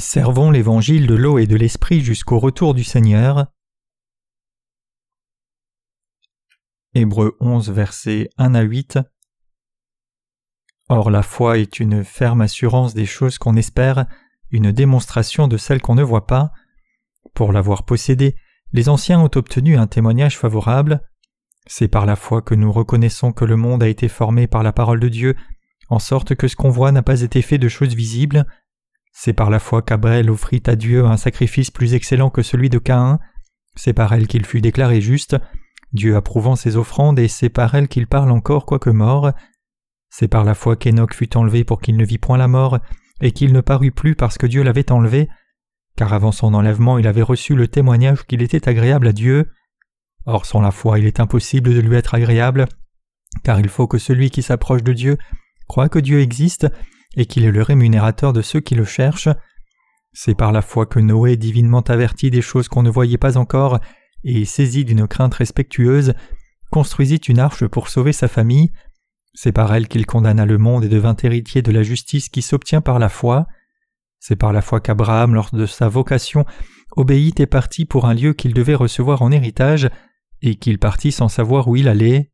Servons l'évangile de l'eau et de l'esprit jusqu'au retour du Seigneur. Hébreux 11 versets 1 à 8 Or la foi est une ferme assurance des choses qu'on espère, une démonstration de celles qu'on ne voit pas. Pour l'avoir possédée, les anciens ont obtenu un témoignage favorable. C'est par la foi que nous reconnaissons que le monde a été formé par la parole de Dieu, en sorte que ce qu'on voit n'a pas été fait de choses visibles. C'est par la foi qu'Abrel offrit à Dieu un sacrifice plus excellent que celui de Caïn. C'est par elle qu'il fut déclaré juste, Dieu approuvant ses offrandes, et c'est par elle qu'il parle encore quoique mort. C'est par la foi qu'Enoch fut enlevé pour qu'il ne vit point la mort, et qu'il ne parut plus parce que Dieu l'avait enlevé, car avant son enlèvement il avait reçu le témoignage qu'il était agréable à Dieu. Or sans la foi il est impossible de lui être agréable, car il faut que celui qui s'approche de Dieu croit que Dieu existe, et qu'il est le rémunérateur de ceux qui le cherchent. C'est par la foi que Noé, divinement averti des choses qu'on ne voyait pas encore, et saisi d'une crainte respectueuse, construisit une arche pour sauver sa famille. C'est par elle qu'il condamna le monde et devint héritier de la justice qui s'obtient par la foi. C'est par la foi qu'Abraham, lors de sa vocation, obéit et partit pour un lieu qu'il devait recevoir en héritage, et qu'il partit sans savoir où il allait.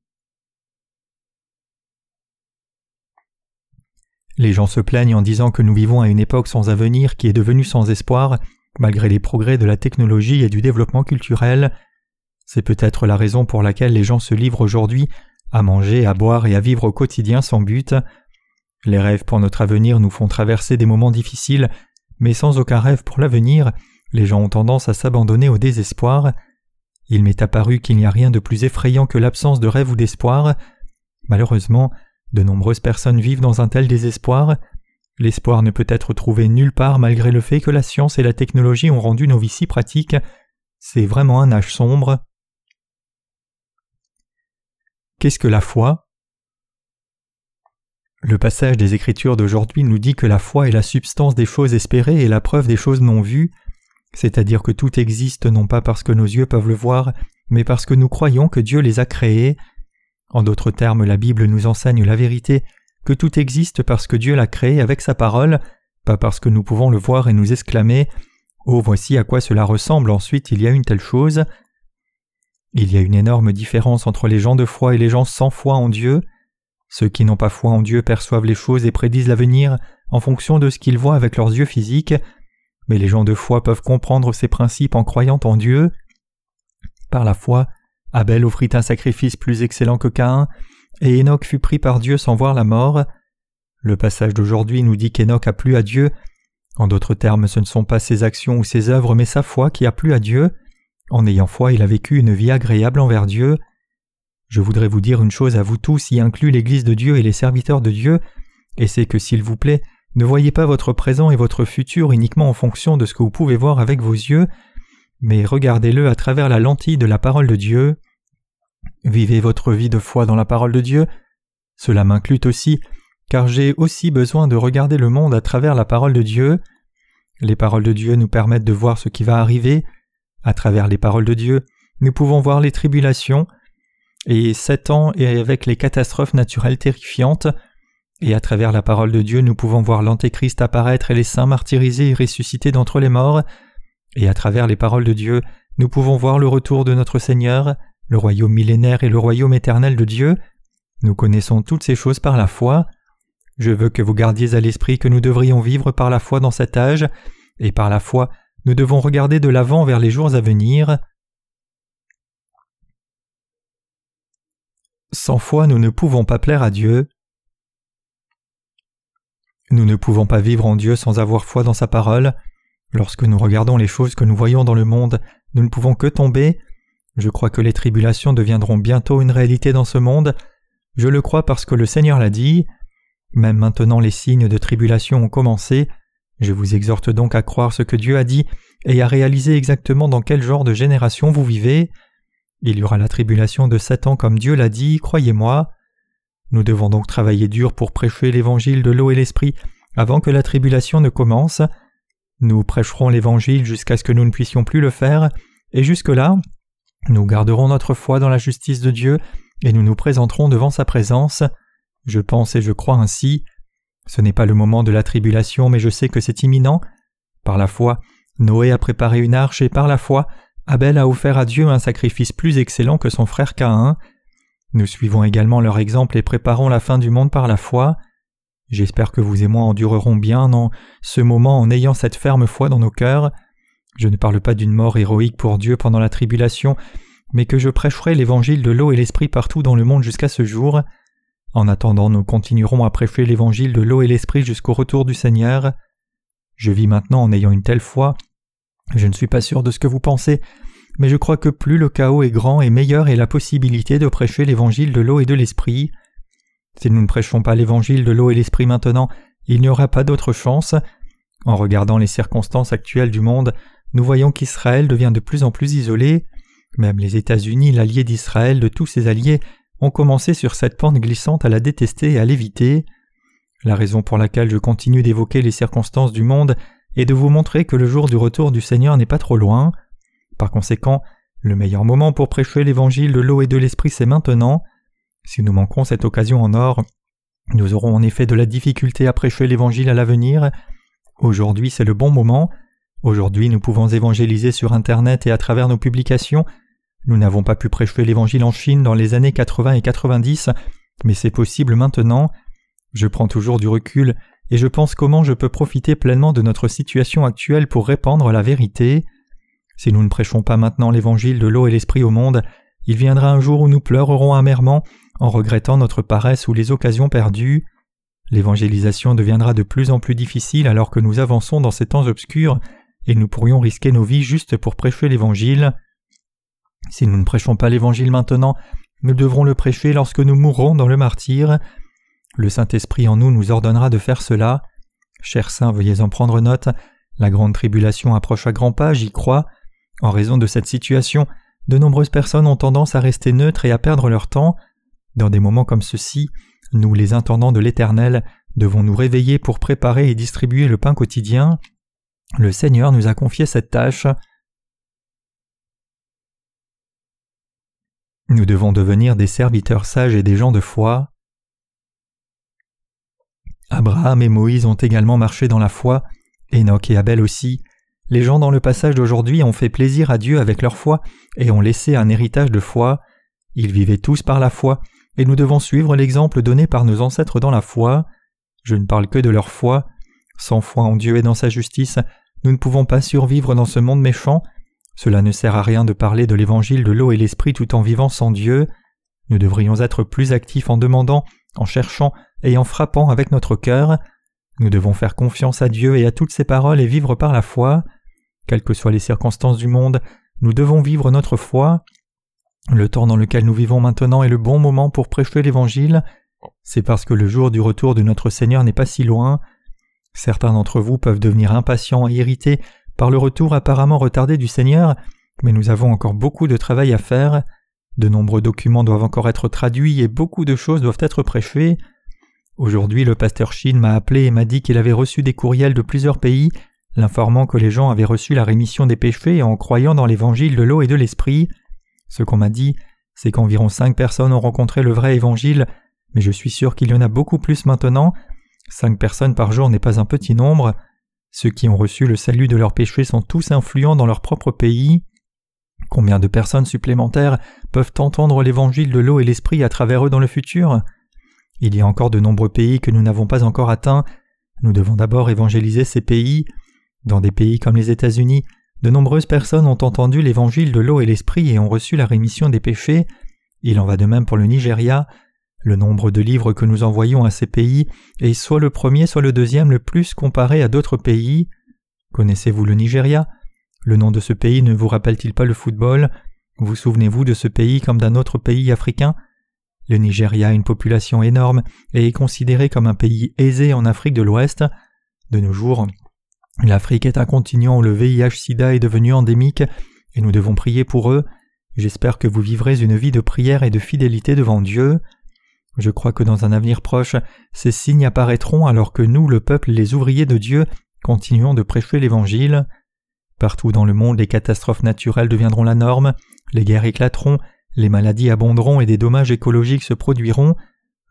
Les gens se plaignent en disant que nous vivons à une époque sans avenir qui est devenue sans espoir, malgré les progrès de la technologie et du développement culturel. C'est peut-être la raison pour laquelle les gens se livrent aujourd'hui à manger, à boire et à vivre au quotidien sans but. Les rêves pour notre avenir nous font traverser des moments difficiles, mais sans aucun rêve pour l'avenir, les gens ont tendance à s'abandonner au désespoir. Il m'est apparu qu'il n'y a rien de plus effrayant que l'absence de rêve ou d'espoir. Malheureusement, de nombreuses personnes vivent dans un tel désespoir. L'espoir ne peut être trouvé nulle part malgré le fait que la science et la technologie ont rendu nos vies si pratiques. C'est vraiment un âge sombre. Qu'est-ce que la foi? Le passage des Écritures d'aujourd'hui nous dit que la foi est la substance des choses espérées et la preuve des choses non vues, c'est-à-dire que tout existe non pas parce que nos yeux peuvent le voir, mais parce que nous croyons que Dieu les a créés. En d'autres termes, la Bible nous enseigne la vérité que tout existe parce que Dieu l'a créé avec sa parole, pas parce que nous pouvons le voir et nous exclamer Oh voici à quoi cela ressemble ensuite il y a une telle chose. Il y a une énorme différence entre les gens de foi et les gens sans foi en Dieu. Ceux qui n'ont pas foi en Dieu perçoivent les choses et prédisent l'avenir en fonction de ce qu'ils voient avec leurs yeux physiques, mais les gens de foi peuvent comprendre ces principes en croyant en Dieu. Par la foi, Abel offrit un sacrifice plus excellent que Caïn, et Enoch fut pris par Dieu sans voir la mort. Le passage d'aujourd'hui nous dit qu'Enoch a plu à Dieu. En d'autres termes, ce ne sont pas ses actions ou ses œuvres, mais sa foi qui a plu à Dieu. En ayant foi, il a vécu une vie agréable envers Dieu. Je voudrais vous dire une chose à vous tous, y inclut l'Église de Dieu et les serviteurs de Dieu, et c'est que s'il vous plaît, ne voyez pas votre présent et votre futur uniquement en fonction de ce que vous pouvez voir avec vos yeux, mais regardez-le à travers la lentille de la parole de Dieu. Vivez votre vie de foi dans la parole de Dieu. Cela m'inclut aussi, car j'ai aussi besoin de regarder le monde à travers la parole de Dieu. Les paroles de Dieu nous permettent de voir ce qui va arriver. À travers les paroles de Dieu, nous pouvons voir les tribulations, et sept ans et avec les catastrophes naturelles terrifiantes, et à travers la parole de Dieu, nous pouvons voir l'Antéchrist apparaître et les saints martyrisés et ressuscités d'entre les morts, et à travers les paroles de Dieu, nous pouvons voir le retour de notre Seigneur, le royaume millénaire et le royaume éternel de Dieu. Nous connaissons toutes ces choses par la foi. Je veux que vous gardiez à l'esprit que nous devrions vivre par la foi dans cet âge, et par la foi, nous devons regarder de l'avant vers les jours à venir. Sans foi, nous ne pouvons pas plaire à Dieu. Nous ne pouvons pas vivre en Dieu sans avoir foi dans sa parole. Lorsque nous regardons les choses que nous voyons dans le monde, nous ne pouvons que tomber. Je crois que les tribulations deviendront bientôt une réalité dans ce monde. Je le crois parce que le Seigneur l'a dit. Même maintenant les signes de tribulation ont commencé. Je vous exhorte donc à croire ce que Dieu a dit et à réaliser exactement dans quel genre de génération vous vivez. Il y aura la tribulation de Satan comme Dieu l'a dit, croyez-moi. Nous devons donc travailler dur pour prêcher l'évangile de l'eau et l'esprit avant que la tribulation ne commence. Nous prêcherons l'évangile jusqu'à ce que nous ne puissions plus le faire, et jusque-là, nous garderons notre foi dans la justice de Dieu et nous nous présenterons devant sa présence. Je pense et je crois ainsi. Ce n'est pas le moment de la tribulation, mais je sais que c'est imminent. Par la foi, Noé a préparé une arche et par la foi, Abel a offert à Dieu un sacrifice plus excellent que son frère Caïn. Nous suivons également leur exemple et préparons la fin du monde par la foi. J'espère que vous et moi endurerons bien en ce moment en ayant cette ferme foi dans nos cœurs. Je ne parle pas d'une mort héroïque pour Dieu pendant la tribulation, mais que je prêcherai l'évangile de l'eau et l'esprit partout dans le monde jusqu'à ce jour. En attendant, nous continuerons à prêcher l'évangile de l'eau et l'esprit jusqu'au retour du Seigneur. Je vis maintenant en ayant une telle foi. Je ne suis pas sûr de ce que vous pensez, mais je crois que plus le chaos est grand et meilleure est la possibilité de prêcher l'évangile de l'eau et de l'esprit. Si nous ne prêchons pas l'évangile de l'eau et l'esprit maintenant, il n'y aura pas d'autre chance. En regardant les circonstances actuelles du monde, nous voyons qu'Israël devient de plus en plus isolé. Même les États-Unis, l'allié d'Israël de tous ses alliés, ont commencé sur cette pente glissante à la détester et à l'éviter. La raison pour laquelle je continue d'évoquer les circonstances du monde est de vous montrer que le jour du retour du Seigneur n'est pas trop loin. Par conséquent, le meilleur moment pour prêcher l'évangile de l'eau et de l'esprit c'est maintenant. Si nous manquons cette occasion en or, nous aurons en effet de la difficulté à prêcher l'évangile à l'avenir. Aujourd'hui c'est le bon moment. Aujourd'hui nous pouvons évangéliser sur Internet et à travers nos publications. Nous n'avons pas pu prêcher l'évangile en Chine dans les années 80 et 90, mais c'est possible maintenant. Je prends toujours du recul et je pense comment je peux profiter pleinement de notre situation actuelle pour répandre la vérité. Si nous ne prêchons pas maintenant l'évangile de l'eau et l'esprit au monde, il viendra un jour où nous pleurerons amèrement en regrettant notre paresse ou les occasions perdues. L'évangélisation deviendra de plus en plus difficile alors que nous avançons dans ces temps obscurs et nous pourrions risquer nos vies juste pour prêcher l'évangile. Si nous ne prêchons pas l'Évangile maintenant, nous devrons le prêcher lorsque nous mourrons dans le martyr. Le Saint-Esprit en nous nous ordonnera de faire cela. Chers saints, veuillez en prendre note. La grande tribulation approche à grands pas, j'y crois. En raison de cette situation, de nombreuses personnes ont tendance à rester neutres et à perdre leur temps. Dans des moments comme ceux-ci, nous, les intendants de l'Éternel, devons nous réveiller pour préparer et distribuer le pain quotidien. Le Seigneur nous a confié cette tâche. Nous devons devenir des serviteurs sages et des gens de foi. Abraham et Moïse ont également marché dans la foi, Enoch et Abel aussi. Les gens dans le passage d'aujourd'hui ont fait plaisir à Dieu avec leur foi et ont laissé un héritage de foi. Ils vivaient tous par la foi, et nous devons suivre l'exemple donné par nos ancêtres dans la foi. Je ne parle que de leur foi. Sans foi en Dieu et dans sa justice, nous ne pouvons pas survivre dans ce monde méchant, cela ne sert à rien de parler de l'évangile de l'eau et l'esprit tout en vivant sans Dieu. Nous devrions être plus actifs en demandant, en cherchant et en frappant avec notre cœur. Nous devons faire confiance à Dieu et à toutes ses paroles et vivre par la foi. Quelles que soient les circonstances du monde, nous devons vivre notre foi. Le temps dans lequel nous vivons maintenant est le bon moment pour prêcher l'Évangile. C'est parce que le jour du retour de notre Seigneur n'est pas si loin. Certains d'entre vous peuvent devenir impatients et irrités par le retour apparemment retardé du Seigneur, mais nous avons encore beaucoup de travail à faire. De nombreux documents doivent encore être traduits et beaucoup de choses doivent être prêchées. Aujourd'hui, le pasteur Shin m'a appelé et m'a dit qu'il avait reçu des courriels de plusieurs pays, l'informant que les gens avaient reçu la rémission des péchés en croyant dans l'évangile de l'eau et de l'esprit. Ce qu'on m'a dit, c'est qu'environ cinq personnes ont rencontré le vrai évangile, mais je suis sûr qu'il y en a beaucoup plus maintenant. Cinq personnes par jour n'est pas un petit nombre. Ceux qui ont reçu le salut de leurs péchés sont tous influents dans leur propre pays. Combien de personnes supplémentaires peuvent entendre l'évangile de l'eau et l'esprit à travers eux dans le futur? Il y a encore de nombreux pays que nous n'avons pas encore atteints. Nous devons d'abord évangéliser ces pays. Dans des pays comme les États-Unis, de nombreuses personnes ont entendu l'évangile de l'eau et l'esprit et ont reçu la rémission des péchés. Il en va de même pour le Nigeria. Le nombre de livres que nous envoyons à ces pays est soit le premier, soit le deuxième le plus comparé à d'autres pays. Connaissez-vous le Nigeria? Le nom de ce pays ne vous rappelle-t-il pas le football? Vous souvenez-vous de ce pays comme d'un autre pays africain? Le Nigeria a une population énorme et est considéré comme un pays aisé en Afrique de l'Ouest. De nos jours, l'Afrique est un continent où le VIH-Sida est devenu endémique et nous devons prier pour eux. J'espère que vous vivrez une vie de prière et de fidélité devant Dieu. Je crois que dans un avenir proche, ces signes apparaîtront alors que nous, le peuple, les ouvriers de Dieu, continuons de prêcher l'Évangile. Partout dans le monde, les catastrophes naturelles deviendront la norme, les guerres éclateront, les maladies abonderont et des dommages écologiques se produiront.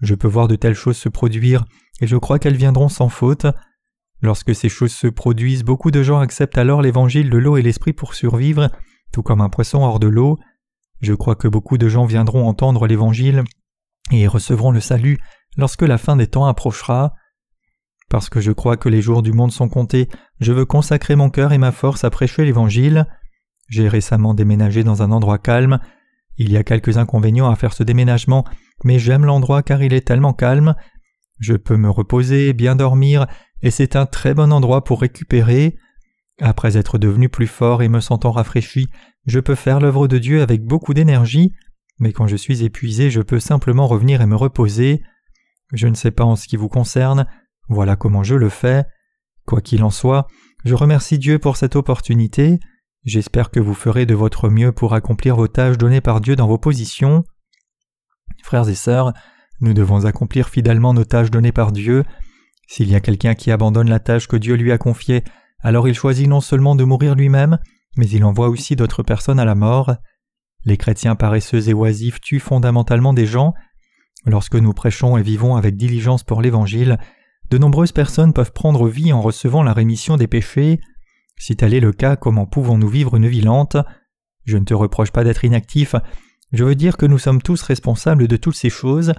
Je peux voir de telles choses se produire, et je crois qu'elles viendront sans faute. Lorsque ces choses se produisent, beaucoup de gens acceptent alors l'évangile de l'eau et l'esprit pour survivre, tout comme un poisson hors de l'eau. Je crois que beaucoup de gens viendront entendre l'évangile et recevront le salut lorsque la fin des temps approchera. Parce que je crois que les jours du monde sont comptés, je veux consacrer mon cœur et ma force à prêcher l'Évangile. J'ai récemment déménagé dans un endroit calme. Il y a quelques inconvénients à faire ce déménagement, mais j'aime l'endroit car il est tellement calme. Je peux me reposer, bien dormir, et c'est un très bon endroit pour récupérer. Après être devenu plus fort et me sentant rafraîchi, je peux faire l'œuvre de Dieu avec beaucoup d'énergie, mais quand je suis épuisé, je peux simplement revenir et me reposer. Je ne sais pas en ce qui vous concerne, voilà comment je le fais. Quoi qu'il en soit, je remercie Dieu pour cette opportunité. J'espère que vous ferez de votre mieux pour accomplir vos tâches données par Dieu dans vos positions. Frères et sœurs, nous devons accomplir fidèlement nos tâches données par Dieu. S'il y a quelqu'un qui abandonne la tâche que Dieu lui a confiée, alors il choisit non seulement de mourir lui-même, mais il envoie aussi d'autres personnes à la mort. Les chrétiens paresseux et oisifs tuent fondamentalement des gens. Lorsque nous prêchons et vivons avec diligence pour l'Évangile, de nombreuses personnes peuvent prendre vie en recevant la rémission des péchés. Si tel est le cas, comment pouvons-nous vivre une vie lente? Je ne te reproche pas d'être inactif, je veux dire que nous sommes tous responsables de toutes ces choses.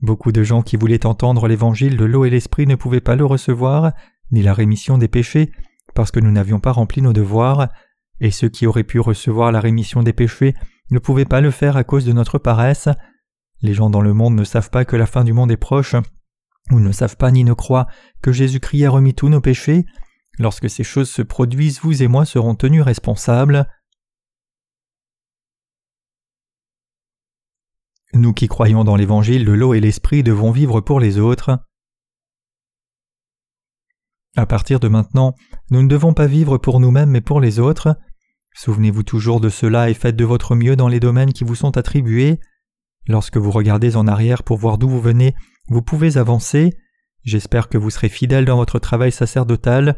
Beaucoup de gens qui voulaient entendre l'évangile de l'eau et l'esprit ne pouvaient pas le recevoir, ni la rémission des péchés, parce que nous n'avions pas rempli nos devoirs, et ceux qui auraient pu recevoir la rémission des péchés ne pouvaient pas le faire à cause de notre paresse. Les gens dans le monde ne savent pas que la fin du monde est proche, ou ne savent pas ni ne croient que Jésus-Christ a remis tous nos péchés. Lorsque ces choses se produisent, vous et moi serons tenus responsables. Nous qui croyons dans l'évangile de l'eau et l'esprit devons vivre pour les autres. À partir de maintenant, nous ne devons pas vivre pour nous-mêmes mais pour les autres. Souvenez-vous toujours de cela et faites de votre mieux dans les domaines qui vous sont attribués. Lorsque vous regardez en arrière pour voir d'où vous venez, vous pouvez avancer. J'espère que vous serez fidèle dans votre travail sacerdotal.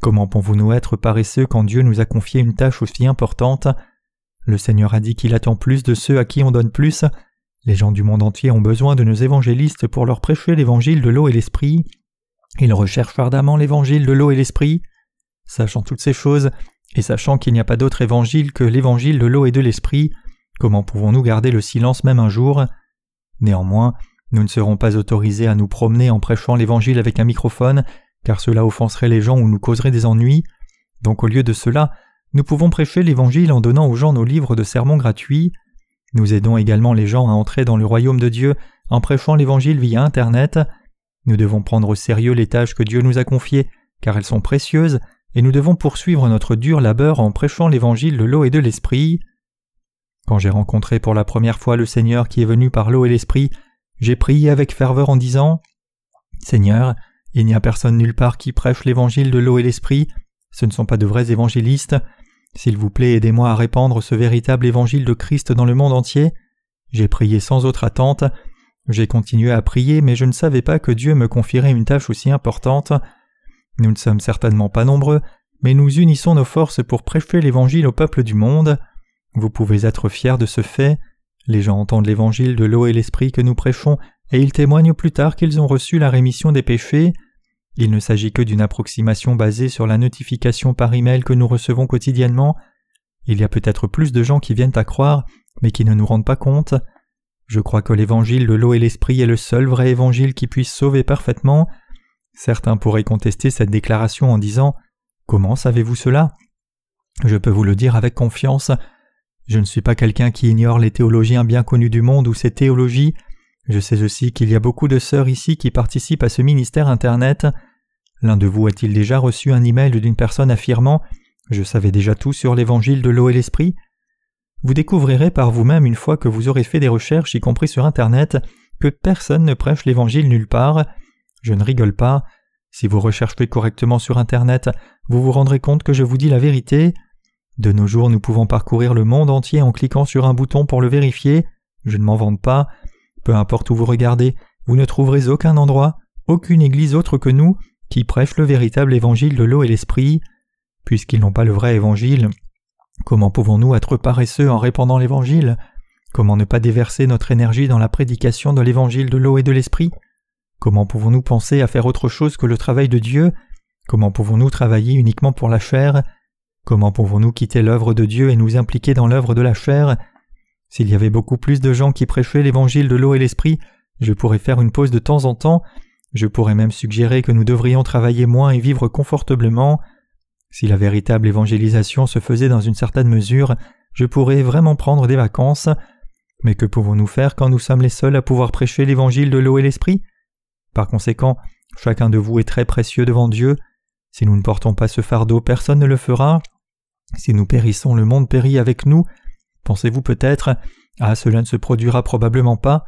Comment pouvons-nous être paresseux quand Dieu nous a confié une tâche aussi importante? Le Seigneur a dit qu'il attend plus de ceux à qui on donne plus. Les gens du monde entier ont besoin de nos évangélistes pour leur prêcher l'évangile de l'eau et l'esprit. Ils recherchent ardemment l'évangile de l'eau et l'esprit. Sachant toutes ces choses, et sachant qu'il n'y a pas d'autre évangile que l'évangile de l'eau et de l'esprit, comment pouvons-nous garder le silence même un jour? Néanmoins, nous ne serons pas autorisés à nous promener en prêchant l'évangile avec un microphone, car cela offenserait les gens ou nous causerait des ennuis. Donc au lieu de cela, nous pouvons prêcher l'évangile en donnant aux gens nos livres de sermons gratuits. Nous aidons également les gens à entrer dans le royaume de Dieu en prêchant l'évangile via Internet. Nous devons prendre au sérieux les tâches que Dieu nous a confiées, car elles sont précieuses, et nous devons poursuivre notre dur labeur en prêchant l'évangile de l'eau et de l'esprit. Quand j'ai rencontré pour la première fois le Seigneur qui est venu par l'eau et l'esprit, j'ai prié avec ferveur en disant Seigneur, il n'y a personne nulle part qui prêche l'évangile de l'eau et l'esprit, ce ne sont pas de vrais évangélistes. S'il vous plaît, aidez-moi à répandre ce véritable évangile de Christ dans le monde entier. J'ai prié sans autre attente. J'ai continué à prier, mais je ne savais pas que Dieu me confierait une tâche aussi importante. Nous ne sommes certainement pas nombreux, mais nous unissons nos forces pour prêcher l'évangile au peuple du monde. Vous pouvez être fiers de ce fait. Les gens entendent l'évangile de l'eau et l'esprit que nous prêchons, et ils témoignent plus tard qu'ils ont reçu la rémission des péchés. Il ne s'agit que d'une approximation basée sur la notification par email que nous recevons quotidiennement. Il y a peut-être plus de gens qui viennent à croire, mais qui ne nous rendent pas compte. Je crois que l'évangile de l'eau et l'esprit est le seul vrai évangile qui puisse sauver parfaitement. Certains pourraient contester cette déclaration en disant Comment savez-vous cela? Je peux vous le dire avec confiance. Je ne suis pas quelqu'un qui ignore les théologiens bien connus du monde ou ces théologies. Je sais aussi qu'il y a beaucoup de sœurs ici qui participent à ce ministère Internet. L'un de vous a-t-il déjà reçu un email d'une personne affirmant Je savais déjà tout sur l'évangile de l'eau et l'esprit? Vous découvrirez par vous-même une fois que vous aurez fait des recherches, y compris sur Internet, que personne ne prêche l'évangile nulle part. Je ne rigole pas. Si vous recherchez correctement sur Internet, vous vous rendrez compte que je vous dis la vérité. De nos jours, nous pouvons parcourir le monde entier en cliquant sur un bouton pour le vérifier. Je ne m'en vante pas. Peu importe où vous regardez, vous ne trouverez aucun endroit, aucune église autre que nous, qui prêche le véritable évangile de l'eau et l'esprit. Puisqu'ils n'ont pas le vrai évangile, comment pouvons-nous être paresseux en répandant l'évangile? Comment ne pas déverser notre énergie dans la prédication de l'évangile de l'eau et de l'esprit? Comment pouvons-nous penser à faire autre chose que le travail de Dieu? Comment pouvons-nous travailler uniquement pour la chair? Comment pouvons-nous quitter l'œuvre de Dieu et nous impliquer dans l'œuvre de la chair? S'il y avait beaucoup plus de gens qui prêchaient l'évangile de l'eau et l'esprit, je pourrais faire une pause de temps en temps, je pourrais même suggérer que nous devrions travailler moins et vivre confortablement. Si la véritable évangélisation se faisait dans une certaine mesure, je pourrais vraiment prendre des vacances. Mais que pouvons-nous faire quand nous sommes les seuls à pouvoir prêcher l'évangile de l'eau et l'esprit? Par conséquent, chacun de vous est très précieux devant Dieu. Si nous ne portons pas ce fardeau, personne ne le fera. Si nous périssons, le monde périt avec nous. Pensez-vous peut-être Ah, cela ne se produira probablement pas.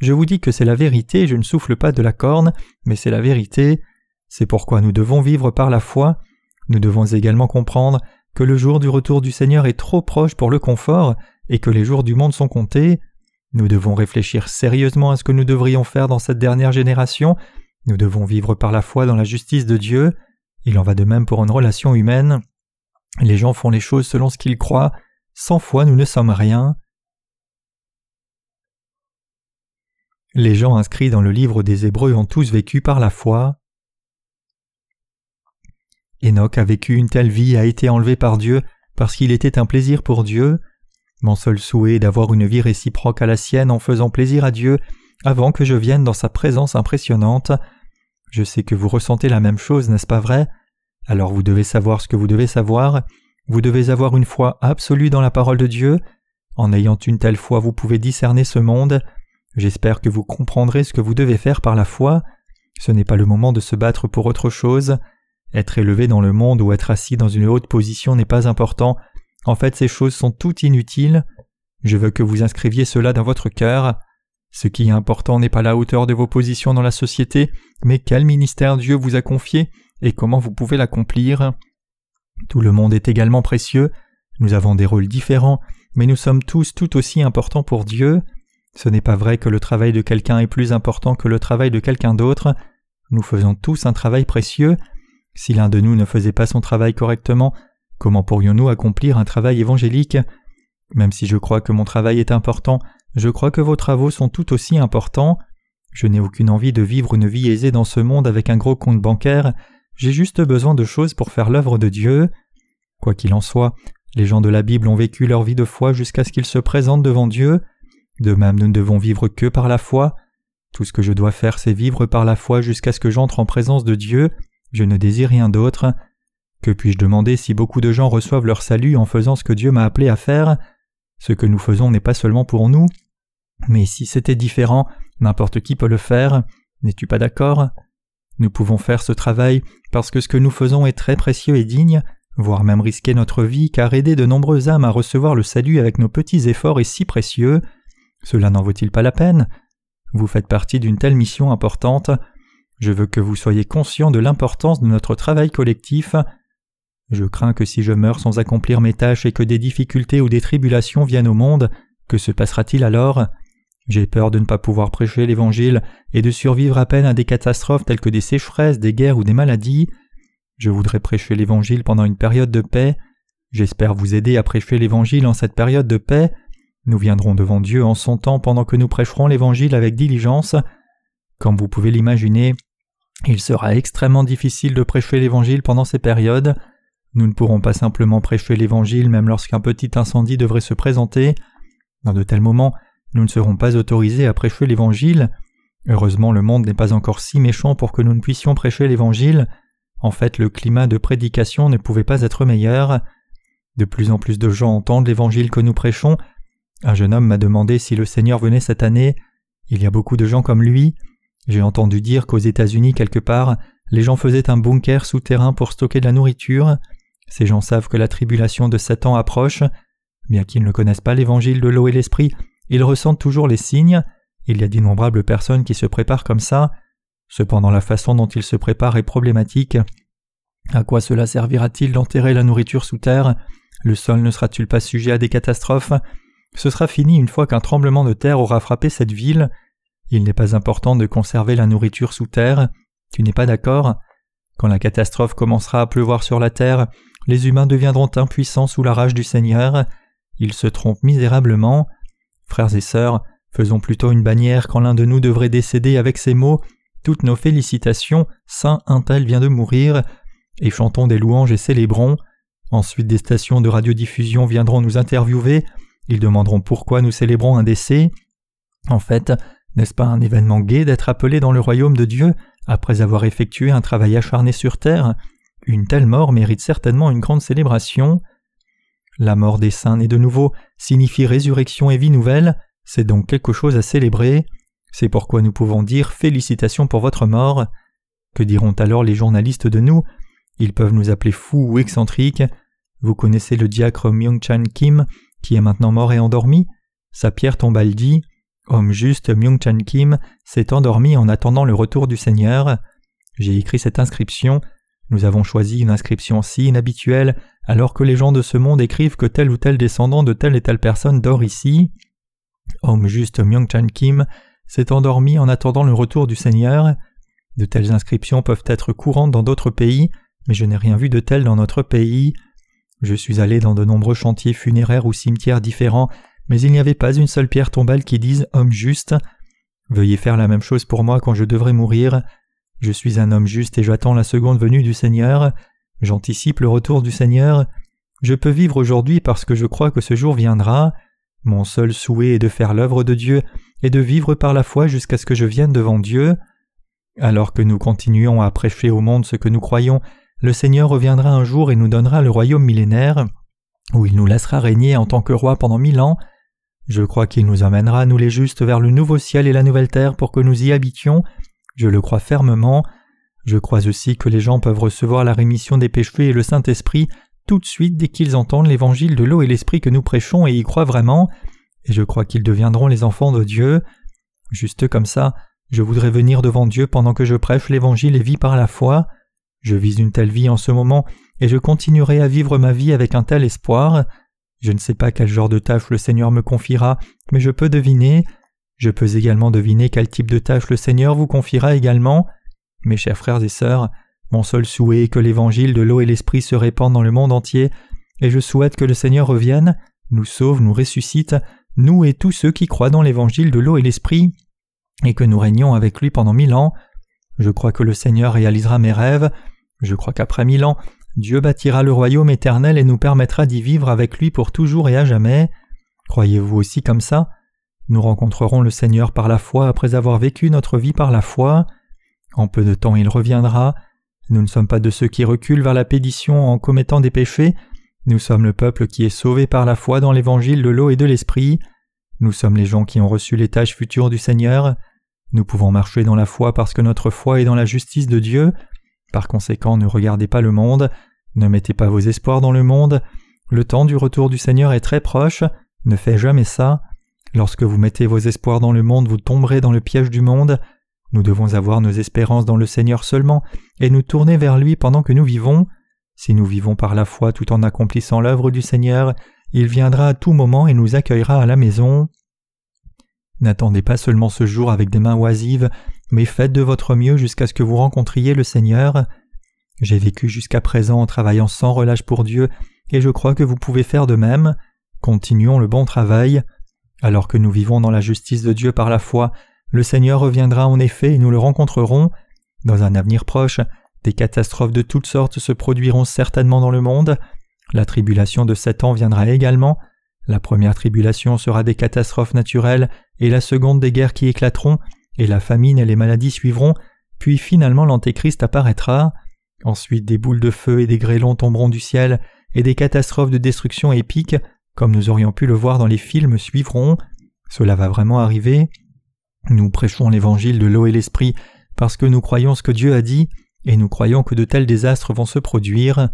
Je vous dis que c'est la vérité, je ne souffle pas de la corne, mais c'est la vérité. C'est pourquoi nous devons vivre par la foi. Nous devons également comprendre que le jour du retour du Seigneur est trop proche pour le confort et que les jours du monde sont comptés. Nous devons réfléchir sérieusement à ce que nous devrions faire dans cette dernière génération. Nous devons vivre par la foi dans la justice de Dieu. Il en va de même pour une relation humaine. Les gens font les choses selon ce qu'ils croient. Sans foi, nous ne sommes rien. Les gens inscrits dans le livre des Hébreux ont tous vécu par la foi. Enoch a vécu une telle vie, a été enlevé par Dieu parce qu'il était un plaisir pour Dieu. Mon seul souhait est d'avoir une vie réciproque à la sienne en faisant plaisir à Dieu avant que je vienne dans sa présence impressionnante. Je sais que vous ressentez la même chose, n'est-ce pas vrai? Alors vous devez savoir ce que vous devez savoir. Vous devez avoir une foi absolue dans la parole de Dieu. En ayant une telle foi, vous pouvez discerner ce monde. J'espère que vous comprendrez ce que vous devez faire par la foi. Ce n'est pas le moment de se battre pour autre chose. Être élevé dans le monde ou être assis dans une haute position n'est pas important. En fait, ces choses sont toutes inutiles. Je veux que vous inscriviez cela dans votre cœur. Ce qui est important n'est pas la hauteur de vos positions dans la société, mais quel ministère Dieu vous a confié et comment vous pouvez l'accomplir. Tout le monde est également précieux. Nous avons des rôles différents, mais nous sommes tous tout aussi importants pour Dieu. Ce n'est pas vrai que le travail de quelqu'un est plus important que le travail de quelqu'un d'autre. Nous faisons tous un travail précieux. Si l'un de nous ne faisait pas son travail correctement, comment pourrions-nous accomplir un travail évangélique? Même si je crois que mon travail est important, je crois que vos travaux sont tout aussi importants. Je n'ai aucune envie de vivre une vie aisée dans ce monde avec un gros compte bancaire, j'ai juste besoin de choses pour faire l'œuvre de Dieu. Quoi qu'il en soit, les gens de la Bible ont vécu leur vie de foi jusqu'à ce qu'ils se présentent devant Dieu. De même, nous ne devons vivre que par la foi. Tout ce que je dois faire, c'est vivre par la foi jusqu'à ce que j'entre en présence de Dieu. Je ne désire rien d'autre. Que puis-je demander si beaucoup de gens reçoivent leur salut en faisant ce que Dieu m'a appelé à faire? Ce que nous faisons n'est pas seulement pour nous. Mais si c'était différent, n'importe qui peut le faire. N'es-tu pas d'accord? Nous pouvons faire ce travail parce que ce que nous faisons est très précieux et digne, voire même risquer notre vie, car aider de nombreuses âmes à recevoir le salut avec nos petits efforts est si précieux. Cela n'en vaut-il pas la peine? Vous faites partie d'une telle mission importante. Je veux que vous soyez conscient de l'importance de notre travail collectif. Je crains que si je meurs sans accomplir mes tâches et que des difficultés ou des tribulations viennent au monde, que se passera-t-il alors? J'ai peur de ne pas pouvoir prêcher l'Évangile et de survivre à peine à des catastrophes telles que des sécheresses, des guerres ou des maladies. Je voudrais prêcher l'Évangile pendant une période de paix. J'espère vous aider à prêcher l'Évangile en cette période de paix. Nous viendrons devant Dieu en son temps pendant que nous prêcherons l'Évangile avec diligence. Comme vous pouvez l'imaginer, il sera extrêmement difficile de prêcher l'Évangile pendant ces périodes. Nous ne pourrons pas simplement prêcher l'Évangile même lorsqu'un petit incendie devrait se présenter. Dans de tels moments, nous ne serons pas autorisés à prêcher l'Évangile. Heureusement, le monde n'est pas encore si méchant pour que nous ne puissions prêcher l'Évangile. En fait, le climat de prédication ne pouvait pas être meilleur. De plus en plus de gens entendent l'Évangile que nous prêchons, un jeune homme m'a demandé si le Seigneur venait cette année. Il y a beaucoup de gens comme lui. J'ai entendu dire qu'aux États-Unis quelque part, les gens faisaient un bunker souterrain pour stocker de la nourriture. Ces gens savent que la tribulation de Satan approche. Bien qu'ils ne connaissent pas l'évangile de l'eau et l'esprit, ils ressentent toujours les signes. Il y a d'innombrables personnes qui se préparent comme ça. Cependant la façon dont ils se préparent est problématique. À quoi cela servira-t-il d'enterrer la nourriture sous terre? Le sol ne sera-t-il pas sujet à des catastrophes? Ce sera fini une fois qu'un tremblement de terre aura frappé cette ville. Il n'est pas important de conserver la nourriture sous terre. Tu n'es pas d'accord? Quand la catastrophe commencera à pleuvoir sur la terre, les humains deviendront impuissants sous la rage du Seigneur. Ils se trompent misérablement. Frères et sœurs, faisons plutôt une bannière quand l'un de nous devrait décéder avec ces mots Toutes nos félicitations, Saint un tel vient de mourir. et chantons des louanges et célébrons. Ensuite des stations de radiodiffusion viendront nous interviewer, ils demanderont pourquoi nous célébrons un décès. En fait, n'est-ce pas un événement gai d'être appelé dans le royaume de Dieu après avoir effectué un travail acharné sur terre? Une telle mort mérite certainement une grande célébration. La mort des saints nés de nouveau signifie résurrection et vie nouvelle, c'est donc quelque chose à célébrer. C'est pourquoi nous pouvons dire félicitations pour votre mort. Que diront alors les journalistes de nous? Ils peuvent nous appeler fous ou excentriques. Vous connaissez le diacre Myung-chan Kim, qui est maintenant mort et endormi? Sa pierre tombale dit Homme juste Myung-chan Kim s'est endormi en attendant le retour du Seigneur. J'ai écrit cette inscription. Nous avons choisi une inscription si inhabituelle alors que les gens de ce monde écrivent que tel ou tel descendant de telle et telle personne dort ici. Homme juste Myung-chan Kim s'est endormi en attendant le retour du Seigneur. De telles inscriptions peuvent être courantes dans d'autres pays, mais je n'ai rien vu de tel dans notre pays. Je suis allé dans de nombreux chantiers funéraires ou cimetières différents, mais il n'y avait pas une seule pierre tombale qui dise homme juste. Veuillez faire la même chose pour moi quand je devrais mourir. Je suis un homme juste et j'attends la seconde venue du Seigneur. J'anticipe le retour du Seigneur. Je peux vivre aujourd'hui parce que je crois que ce jour viendra. Mon seul souhait est de faire l'œuvre de Dieu et de vivre par la foi jusqu'à ce que je vienne devant Dieu. Alors que nous continuons à prêcher au monde ce que nous croyons, le Seigneur reviendra un jour et nous donnera le royaume millénaire, où il nous laissera régner en tant que roi pendant mille ans. Je crois qu'il nous emmènera, nous les justes, vers le nouveau ciel et la nouvelle terre pour que nous y habitions. Je le crois fermement. Je crois aussi que les gens peuvent recevoir la rémission des péchés et le Saint-Esprit tout de suite dès qu'ils entendent l'évangile de l'eau et l'esprit que nous prêchons et y croient vraiment, et je crois qu'ils deviendront les enfants de Dieu. Juste comme ça, je voudrais venir devant Dieu pendant que je prêche l'évangile et vis par la foi. Je vis une telle vie en ce moment, et je continuerai à vivre ma vie avec un tel espoir. Je ne sais pas quel genre de tâche le Seigneur me confiera, mais je peux deviner. Je peux également deviner quel type de tâche le Seigneur vous confiera également. Mes chers frères et sœurs, mon seul souhait est que l'évangile de l'eau et l'esprit se répande dans le monde entier, et je souhaite que le Seigneur revienne, nous sauve, nous ressuscite, nous et tous ceux qui croient dans l'évangile de l'eau et l'esprit, et que nous régnons avec lui pendant mille ans. Je crois que le Seigneur réalisera mes rêves, je crois qu'après mille ans, Dieu bâtira le royaume éternel et nous permettra d'y vivre avec lui pour toujours et à jamais. Croyez-vous aussi comme ça? Nous rencontrerons le Seigneur par la foi après avoir vécu notre vie par la foi. En peu de temps il reviendra. Nous ne sommes pas de ceux qui reculent vers la pédition en commettant des péchés, nous sommes le peuple qui est sauvé par la foi dans l'évangile de l'eau et de l'esprit. Nous sommes les gens qui ont reçu les tâches futures du Seigneur. Nous pouvons marcher dans la foi parce que notre foi est dans la justice de Dieu. Par conséquent, ne regardez pas le monde, ne mettez pas vos espoirs dans le monde. Le temps du retour du Seigneur est très proche, ne faites jamais ça. Lorsque vous mettez vos espoirs dans le monde, vous tomberez dans le piège du monde. Nous devons avoir nos espérances dans le Seigneur seulement et nous tourner vers lui pendant que nous vivons. Si nous vivons par la foi tout en accomplissant l'œuvre du Seigneur, il viendra à tout moment et nous accueillera à la maison. N'attendez pas seulement ce jour avec des mains oisives, mais faites de votre mieux jusqu'à ce que vous rencontriez le Seigneur. J'ai vécu jusqu'à présent en travaillant sans relâche pour Dieu, et je crois que vous pouvez faire de même. Continuons le bon travail. Alors que nous vivons dans la justice de Dieu par la foi, le Seigneur reviendra en effet et nous le rencontrerons. Dans un avenir proche, des catastrophes de toutes sortes se produiront certainement dans le monde. La tribulation de sept ans viendra également. La première tribulation sera des catastrophes naturelles et la seconde des guerres qui éclateront, et la famine et les maladies suivront, puis finalement l'Antéchrist apparaîtra. Ensuite des boules de feu et des grêlons tomberont du ciel, et des catastrophes de destruction épiques, comme nous aurions pu le voir dans les films, suivront. Cela va vraiment arriver. Nous prêchons l'évangile de l'eau et l'esprit parce que nous croyons ce que Dieu a dit, et nous croyons que de tels désastres vont se produire.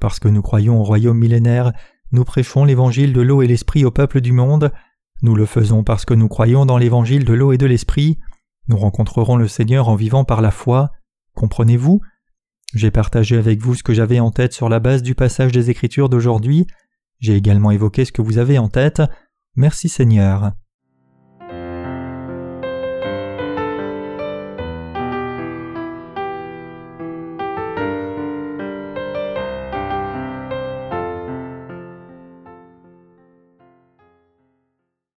Parce que nous croyons au royaume millénaire, nous prêchons l'évangile de l'eau et l'esprit au peuple du monde. Nous le faisons parce que nous croyons dans l'évangile de l'eau et de l'esprit. Nous rencontrerons le Seigneur en vivant par la foi. Comprenez-vous? J'ai partagé avec vous ce que j'avais en tête sur la base du passage des Écritures d'aujourd'hui. J'ai également évoqué ce que vous avez en tête. Merci Seigneur.